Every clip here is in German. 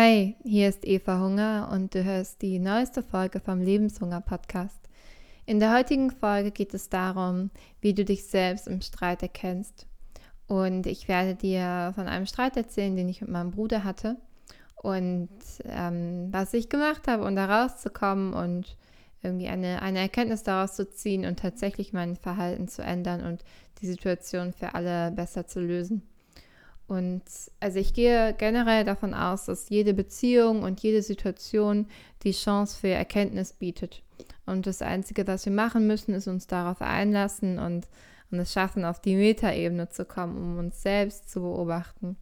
Hi, hier ist Eva Hunger und du hörst die neueste Folge vom Lebenshunger Podcast. In der heutigen Folge geht es darum, wie du dich selbst im Streit erkennst. Und ich werde dir von einem Streit erzählen, den ich mit meinem Bruder hatte und ähm, was ich gemacht habe, um da rauszukommen und irgendwie eine, eine Erkenntnis daraus zu ziehen und tatsächlich mein Verhalten zu ändern und die Situation für alle besser zu lösen. Und also ich gehe generell davon aus, dass jede Beziehung und jede Situation die Chance für Erkenntnis bietet. Und das Einzige, was wir machen müssen, ist uns darauf einlassen und, und es schaffen, auf die Metaebene zu kommen, um uns selbst zu beobachten.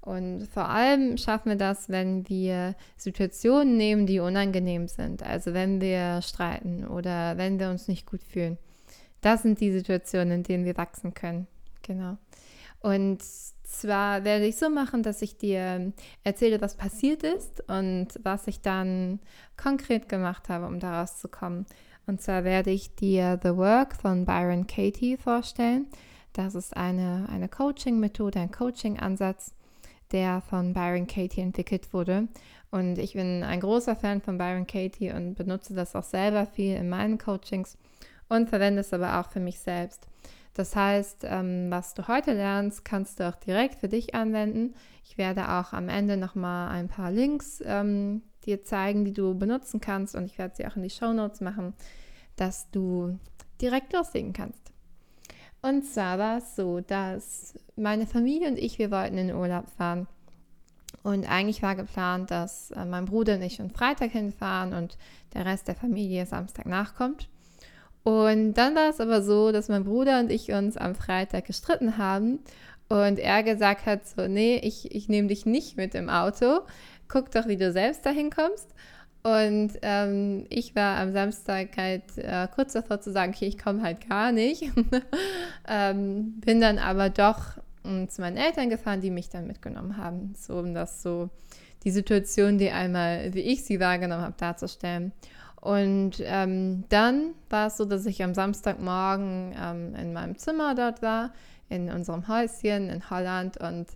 Und vor allem schaffen wir das, wenn wir Situationen nehmen, die unangenehm sind. Also wenn wir streiten oder wenn wir uns nicht gut fühlen. Das sind die Situationen, in denen wir wachsen können. Genau. Und zwar werde ich so machen, dass ich dir erzähle, was passiert ist und was ich dann konkret gemacht habe, um daraus zu kommen. Und zwar werde ich dir The Work von Byron Katie vorstellen. Das ist eine, eine Coaching-Methode, ein Coaching-Ansatz, der von Byron Katie entwickelt wurde. Und ich bin ein großer Fan von Byron Katie und benutze das auch selber viel in meinen Coachings und verwende es aber auch für mich selbst. Das heißt, ähm, was du heute lernst, kannst du auch direkt für dich anwenden. Ich werde auch am Ende nochmal ein paar Links ähm, dir zeigen, die du benutzen kannst und ich werde sie auch in die Show Notes machen, dass du direkt loslegen kannst. Und zwar war es so, dass meine Familie und ich, wir wollten in den Urlaub fahren. Und eigentlich war geplant, dass äh, mein Bruder und ich schon Freitag hinfahren und der Rest der Familie Samstag nachkommt. Und dann war es aber so, dass mein Bruder und ich uns am Freitag gestritten haben und er gesagt hat, so, nee, ich, ich nehme dich nicht mit im Auto, guck doch, wie du selbst dahin kommst. Und ähm, ich war am Samstag halt äh, kurz davor zu sagen, okay, ich komme halt gar nicht. ähm, bin dann aber doch um, zu meinen Eltern gefahren, die mich dann mitgenommen haben, so um das so die Situation, die einmal, wie ich sie wahrgenommen habe, darzustellen. Und ähm, dann war es so, dass ich am Samstagmorgen ähm, in meinem Zimmer dort war, in unserem Häuschen in Holland. Und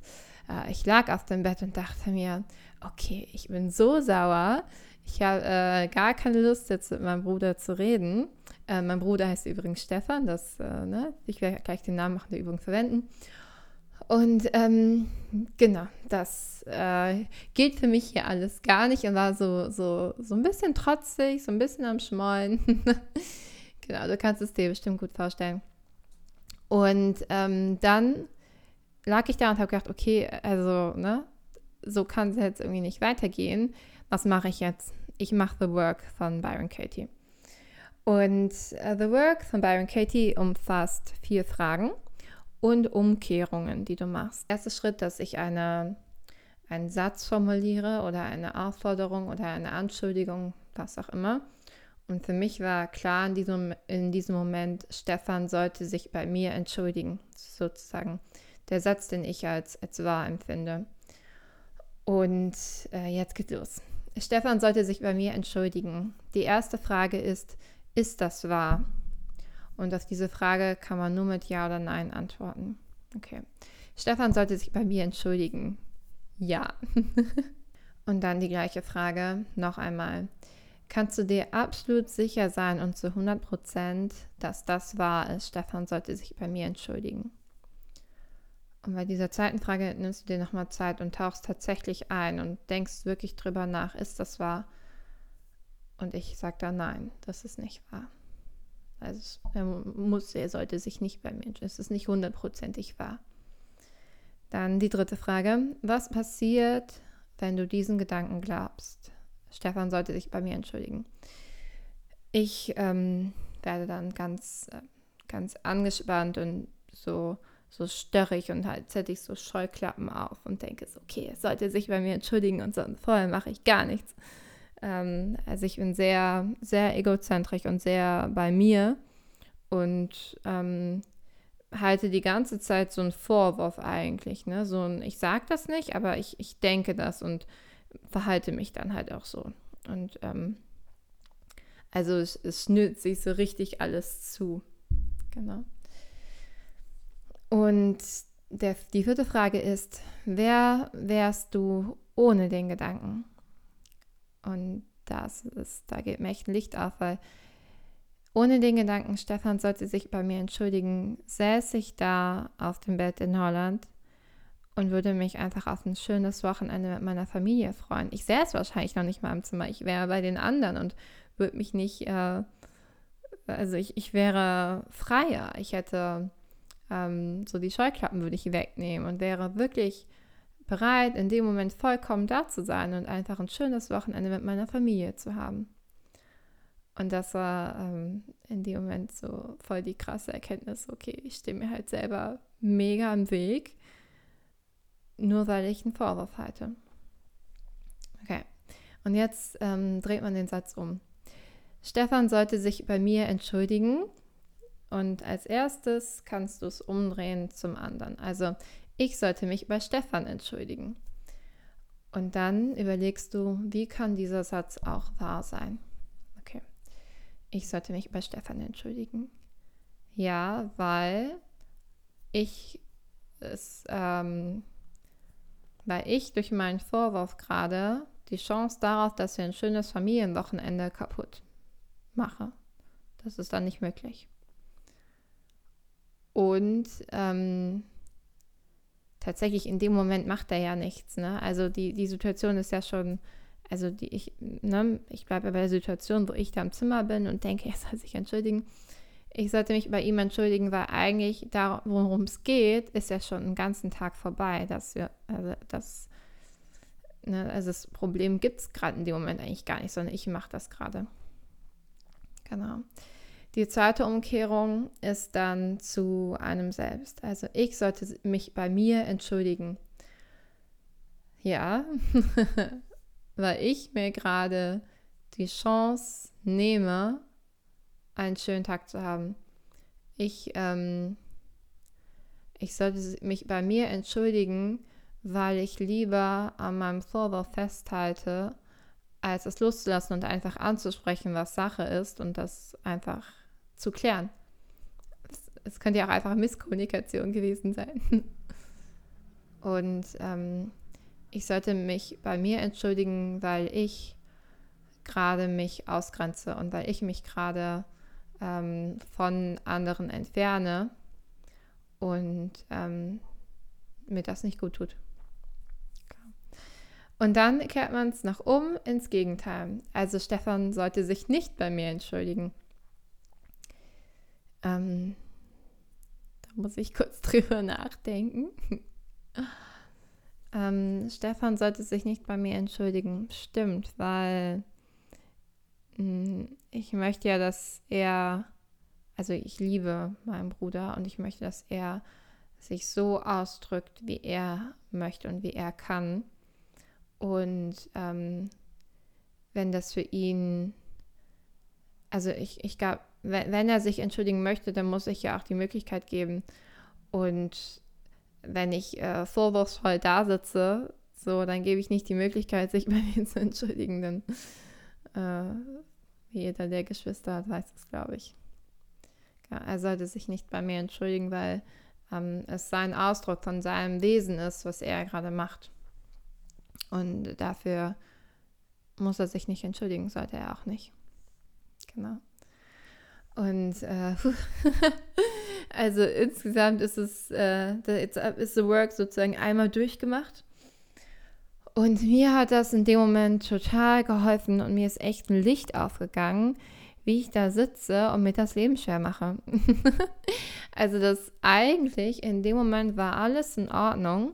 äh, ich lag auf dem Bett und dachte mir, okay, ich bin so sauer. Ich habe äh, gar keine Lust, jetzt mit meinem Bruder zu reden. Äh, mein Bruder heißt übrigens Stefan. Das, äh, ne? Ich werde gleich den Namen nach der Übung verwenden. Und ähm, genau, das äh, gilt für mich hier alles gar nicht und war so, so, so ein bisschen trotzig, so ein bisschen am Schmollen. genau, du kannst es dir bestimmt gut vorstellen. Und ähm, dann lag ich da und habe gedacht, okay, also, ne, so kann es jetzt irgendwie nicht weitergehen. Was mache ich jetzt? Ich mache The Work von Byron Katie. Und uh, The Work von Byron Katie umfasst vier Fragen und Umkehrungen, die du machst. Erster Schritt, dass ich eine, einen Satz formuliere oder eine Aufforderung oder eine Anschuldigung, was auch immer. Und für mich war klar in diesem, in diesem Moment, Stefan sollte sich bei mir entschuldigen, sozusagen. Der Satz, den ich als, als wahr empfinde. Und äh, jetzt geht's los. Stefan sollte sich bei mir entschuldigen. Die erste Frage ist, ist das wahr? Und auf diese Frage kann man nur mit Ja oder Nein antworten. Okay. Stefan sollte sich bei mir entschuldigen. Ja. und dann die gleiche Frage noch einmal. Kannst du dir absolut sicher sein und zu 100 Prozent, dass das wahr ist? Stefan sollte sich bei mir entschuldigen. Und bei dieser zweiten Frage nimmst du dir nochmal Zeit und tauchst tatsächlich ein und denkst wirklich drüber nach, ist das wahr? Und ich sage da nein, das ist nicht wahr. Also er muss, er sollte sich nicht bei mir, es ist nicht hundertprozentig wahr. Dann die dritte Frage. Was passiert, wenn du diesen Gedanken glaubst? Stefan sollte sich bei mir entschuldigen. Ich ähm, werde dann ganz, äh, ganz angespannt und so, so störrig und halt hätte ich so Scheuklappen auf und denke so, okay, er sollte sich bei mir entschuldigen und so. Und vorher mache ich gar nichts. Ähm, also ich bin sehr, sehr egozentrisch und sehr bei mir und ähm, halte die ganze Zeit so einen Vorwurf eigentlich. Ne? So ein, ich sage das nicht, aber ich, ich denke das und verhalte mich dann halt auch so. Und ähm, also es, es schnürt sich so richtig alles zu. Genau. Und der, die vierte Frage ist, wer wärst du ohne den Gedanken? Und das ist, da geht mir echt ein Licht auf, weil ohne den Gedanken, Stefan sollte sich bei mir entschuldigen, säße ich da auf dem Bett in Holland und würde mich einfach auf ein schönes Wochenende mit meiner Familie freuen. Ich säße wahrscheinlich noch nicht mal im Zimmer, ich wäre bei den anderen und würde mich nicht, äh, also ich, ich wäre freier. Ich hätte ähm, so die Scheuklappen würde ich wegnehmen und wäre wirklich bereit, in dem Moment vollkommen da zu sein und einfach ein schönes Wochenende mit meiner Familie zu haben. Und das war ähm, in dem Moment so voll die krasse Erkenntnis, okay, ich stehe mir halt selber mega im Weg, nur weil ich einen Vorwurf halte. Okay, und jetzt ähm, dreht man den Satz um. Stefan sollte sich bei mir entschuldigen und als erstes kannst du es umdrehen zum anderen. Also ich sollte mich bei Stefan entschuldigen. Und dann überlegst du, wie kann dieser Satz auch wahr sein? Okay. Ich sollte mich bei Stefan entschuldigen. Ja, weil ich es, ähm, weil ich durch meinen Vorwurf gerade die Chance darauf, dass wir ein schönes Familienwochenende kaputt mache. Das ist dann nicht möglich. Und ähm, tatsächlich in dem Moment macht er ja nichts. Ne? Also die, die Situation ist ja schon, also die ich, ne, ich bleibe bei der Situation, wo ich da im Zimmer bin und denke, er soll sich entschuldigen. Ich sollte mich bei ihm entschuldigen, weil eigentlich darum, worum es geht, ist ja schon einen ganzen Tag vorbei, dass wir, also das, ne, also das Problem gibt es gerade in dem Moment eigentlich gar nicht, sondern ich mache das gerade. Genau. Die zweite Umkehrung ist dann zu einem selbst. Also ich sollte mich bei mir entschuldigen. Ja, weil ich mir gerade die Chance nehme, einen schönen Tag zu haben. Ich, ähm, ich sollte mich bei mir entschuldigen, weil ich lieber an meinem Vorwurf festhalte, als es loszulassen und einfach anzusprechen, was Sache ist und das einfach zu klären. Es, könnte ja auch einfach Misskommunikation gewesen sein. Und ähm, ich sollte mich bei mir entschuldigen, weil ich gerade mich ausgrenze und weil ich mich gerade ähm, von anderen entferne und ähm, mir das nicht gut tut. Und dann kehrt man es nach um ins Gegenteil. Also Stefan sollte sich nicht bei mir entschuldigen. Ähm, da muss ich kurz drüber nachdenken. ähm, Stefan sollte sich nicht bei mir entschuldigen. Stimmt, weil mh, hm, ich möchte ja, dass er, also ich liebe meinen Bruder und ich möchte, dass er sich so ausdrückt, wie er möchte und wie er kann. Und ähm, wenn das für ihn, also ich, ich glaube, wenn, er sich entschuldigen möchte, dann muss ich ja auch die Möglichkeit geben. Und wenn ich äh, vorwurfsvoll da sitze, so, dann gebe ich nicht die Möglichkeit, sich bei mir zu entschuldigen, denn äh, jeder der Geschwister hat, weiß es, glaube ich. Ja, er sollte sich nicht bei mir entschuldigen, weil ähm, es sein Ausdruck von seinem Wesen ist, was er gerade macht. Und dafür muss er sich nicht entschuldigen, sollte er auch nicht. Genau. Und äh, also insgesamt ist es, äh, ist the work sozusagen einmal durchgemacht. Und mir hat das in dem Moment total geholfen und mir ist echt ein Licht aufgegangen, wie ich da sitze und mir das Leben schwer mache. also das eigentlich in dem Moment war alles in Ordnung.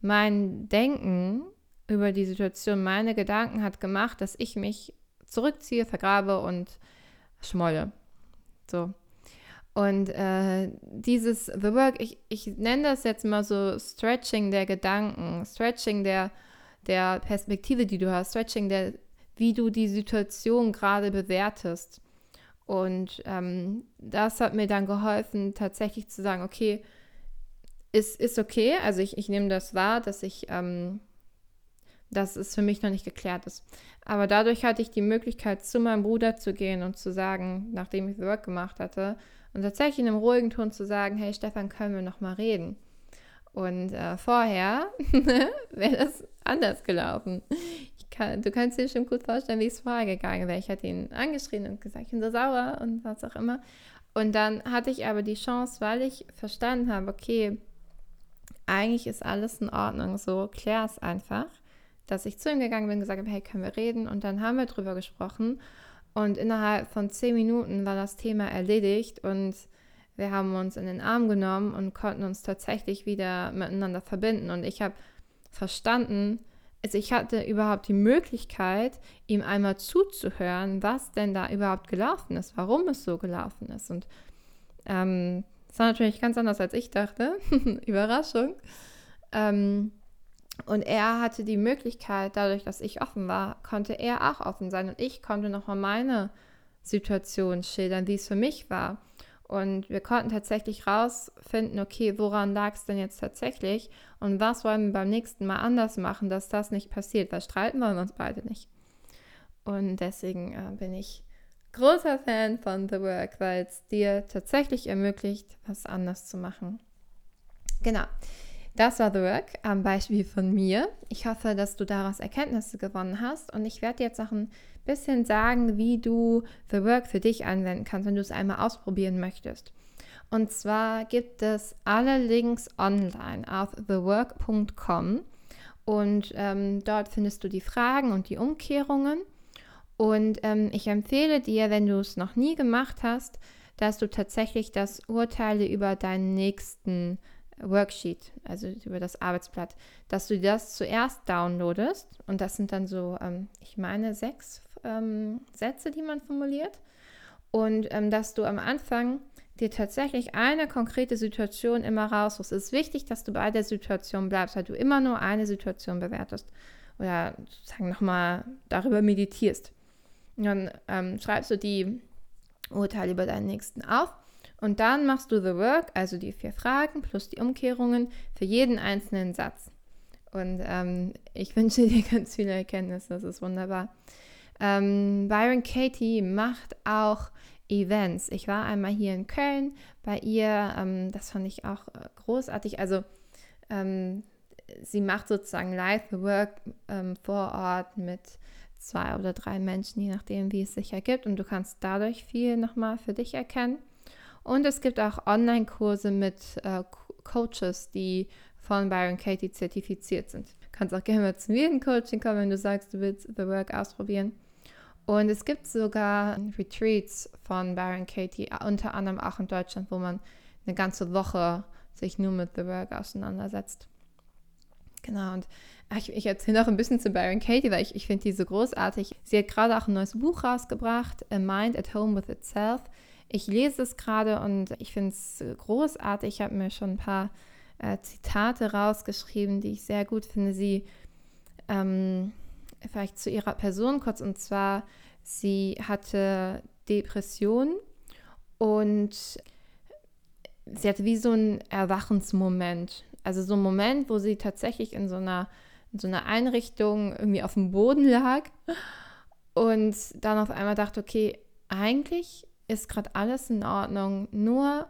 Mein Denken über die Situation, meine Gedanken hat gemacht, dass ich mich zurückziehe, vergrabe und schmolle. So. Und äh, dieses The Work, ich, ich nenne das jetzt mal so Stretching der Gedanken, Stretching der, der Perspektive, die du hast, Stretching der, wie du die Situation gerade bewertest. Und ähm, das hat mir dann geholfen, tatsächlich zu sagen, okay, ist, ist okay, also ich, ich nehme das wahr, dass ich, ähm, dass es für mich noch nicht geklärt ist. Aber dadurch hatte ich die Möglichkeit, zu meinem Bruder zu gehen und zu sagen, nachdem ich Work gemacht hatte, und tatsächlich in einem ruhigen Ton zu sagen, hey Stefan, können wir noch mal reden? Und äh, vorher wäre das anders gelaufen. Kann, du kannst dir schon gut vorstellen, wie es vorher gegangen wäre. Ich hatte ihn angeschrien und gesagt, ich bin so sauer und was auch immer. Und dann hatte ich aber die Chance, weil ich verstanden habe, okay, eigentlich ist alles in Ordnung, so klär es einfach, dass ich zu ihm gegangen bin gesagt habe, hey, können wir reden? Und dann haben wir drüber gesprochen. Und innerhalb von zehn Minuten war das Thema erledigt und wir haben uns in den Arm genommen und konnten uns tatsächlich wieder miteinander verbinden. Und ich habe verstanden, also ich hatte überhaupt die Möglichkeit, ihm einmal zuzuhören, was denn da überhaupt gelaufen ist, warum es so gelaufen ist. Und ähm, war natürlich ganz anders, als ich dachte. Überraschung. Ähm, und er hatte die Möglichkeit, dadurch, dass ich offen war, konnte er auch offen sein. Und ich konnte nochmal meine Situation schildern, wie es für mich war. Und wir konnten tatsächlich rausfinden, okay, woran lag es denn jetzt tatsächlich und was wollen wir beim nächsten Mal anders machen, dass das nicht passiert, weil streiten wollen wir uns beide nicht. Und deswegen äh, bin ich großer Fan von The Work, weil es dir tatsächlich ermöglicht, was anders zu machen. Genau. Das war The Work am Beispiel von mir. Ich hoffe, dass du daraus Erkenntnisse gewonnen hast und ich werde jetzt auch ein bisschen sagen, wie du The Work für dich anwenden kannst, wenn du es einmal ausprobieren möchtest. Und zwar gibt es alle Links online auf thework.com und ähm, dort findest du die Fragen und die Umkehrungen. Und ähm, ich empfehle dir, wenn du es noch nie gemacht hast, dass du tatsächlich das Urteile über deinen nächsten Worksheet, also über das Arbeitsblatt, dass du das zuerst downloadest und das sind dann so, ähm, ich meine, sechs ähm, Sätze, die man formuliert und ähm, dass du am Anfang dir tatsächlich eine konkrete Situation immer raussuchst. Es ist wichtig, dass du bei der Situation bleibst, weil du immer nur eine Situation bewertest oder sozusagen nochmal darüber meditierst. Und dann ähm, schreibst du die Urteile über deinen Nächsten auf und dann machst du The Work, also die vier Fragen plus die Umkehrungen für jeden einzelnen Satz. Und ähm, ich wünsche dir ganz viele Erkenntnisse, das ist wunderbar. Ähm, Byron Katie macht auch Events. Ich war einmal hier in Köln bei ihr, ähm, das fand ich auch äh, großartig. Also ähm, sie macht sozusagen Live The Work ähm, vor Ort mit zwei oder drei Menschen, je nachdem, wie es sich ergibt. Und du kannst dadurch viel nochmal für dich erkennen. Und es gibt auch Online-Kurse mit äh, Coaches, die von Byron Katie zertifiziert sind. Du kannst auch gerne mal zu mir in Coaching kommen, wenn du sagst, du willst The Work ausprobieren. Und es gibt sogar Retreats von Byron Katie, unter anderem auch in Deutschland, wo man eine ganze Woche sich nur mit The Work auseinandersetzt. Genau, und ich, ich erzähle noch ein bisschen zu Byron Katie, weil ich, ich finde die so großartig. Sie hat gerade auch ein neues Buch rausgebracht, A Mind at Home with Itself. Ich lese es gerade und ich finde es großartig. Ich habe mir schon ein paar äh, Zitate rausgeschrieben, die ich sehr gut finde. Sie, ähm, vielleicht zu ihrer Person kurz, und zwar, sie hatte Depressionen und sie hatte wie so einen Erwachensmoment. Also so ein Moment, wo sie tatsächlich in so einer, in so einer Einrichtung irgendwie auf dem Boden lag und dann auf einmal dachte, okay, eigentlich ist gerade alles in Ordnung. Nur,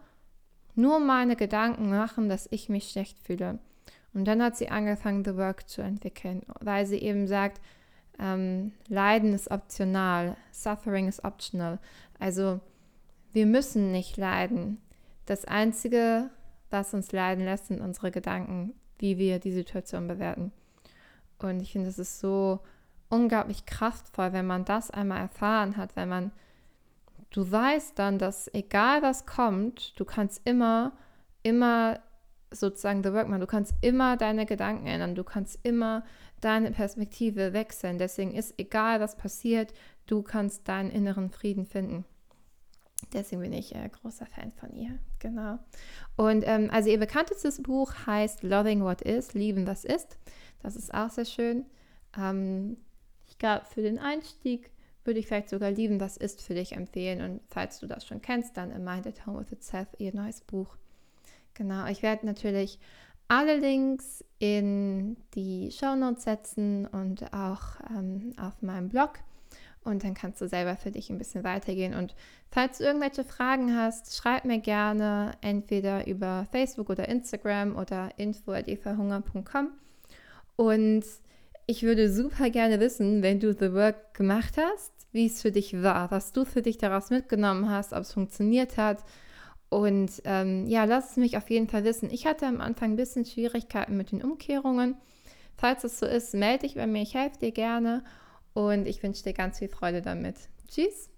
nur meine Gedanken machen, dass ich mich schlecht fühle. Und dann hat sie angefangen, The Work zu entwickeln, weil sie eben sagt, ähm, Leiden ist optional, Suffering ist optional. Also wir müssen nicht leiden. Das Einzige, was uns leiden lässt, sind unsere Gedanken, wie wir die Situation bewerten. Und ich finde, es ist so unglaublich kraftvoll, wenn man das einmal erfahren hat, wenn man du weißt dann, dass egal was kommt, du kannst immer, immer sozusagen the work machen. Du kannst immer deine Gedanken ändern. Du kannst immer deine Perspektive wechseln. Deswegen ist egal, was passiert, du kannst deinen inneren Frieden finden. Deswegen bin ich äh, großer Fan von ihr. Genau. Und ähm, also ihr bekanntestes Buch heißt Loving What Is, Lieben was ist. Das ist auch sehr schön. Ähm, ich glaube, für den Einstieg würde ich vielleicht sogar lieben, was ist für dich empfehlen. Und falls du das schon kennst, dann A Mind at Home with Itself, ihr neues Buch. Genau, ich werde natürlich alle Links in die Show Notes setzen und auch ähm, auf meinem Blog. und dann kannst du selber für dich ein bisschen weitergehen. Und falls du irgendwelche Fragen hast, schreib mir gerne entweder über Facebook oder Instagram oder info.evahunger.com. Und ich würde super gerne wissen, wenn du The Work gemacht hast, wie es für dich war, was du für dich daraus mitgenommen hast, ob es funktioniert hat. Und ähm, ja, lass es mich auf jeden Fall wissen. Ich hatte am Anfang ein bisschen Schwierigkeiten mit den Umkehrungen. Falls es so ist, melde dich bei mir, ich helfe dir gerne und ich wünsche dir ganz viel Freude damit. Tschüss!